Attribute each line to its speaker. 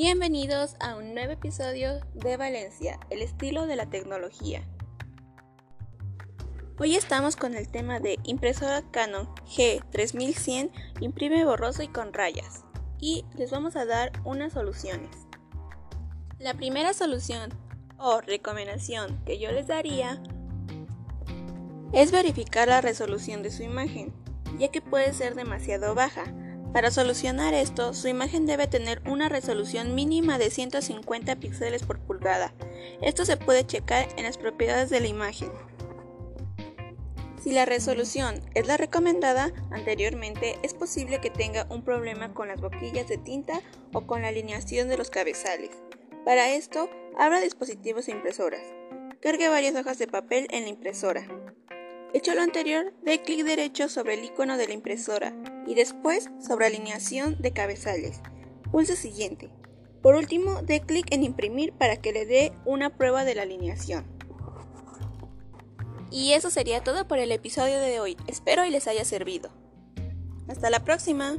Speaker 1: Bienvenidos a un nuevo episodio de Valencia, el estilo de la tecnología. Hoy estamos con el tema de impresora Canon G3100, imprime borroso y con rayas, y les vamos a dar unas soluciones. La primera solución o recomendación que yo les daría es verificar la resolución de su imagen, ya que puede ser demasiado baja. Para solucionar esto, su imagen debe tener una resolución mínima de 150 píxeles por pulgada. Esto se puede checar en las propiedades de la imagen. Si la resolución es la recomendada anteriormente, es posible que tenga un problema con las boquillas de tinta o con la alineación de los cabezales. Para esto, abra dispositivos e impresoras. Cargue varias hojas de papel en la impresora. Hecho lo anterior, dé clic derecho sobre el icono de la impresora y después sobre alineación de cabezales. Pulse siguiente. Por último, dé clic en imprimir para que le dé una prueba de la alineación. Y eso sería todo por el episodio de hoy. Espero y les haya servido. Hasta la próxima.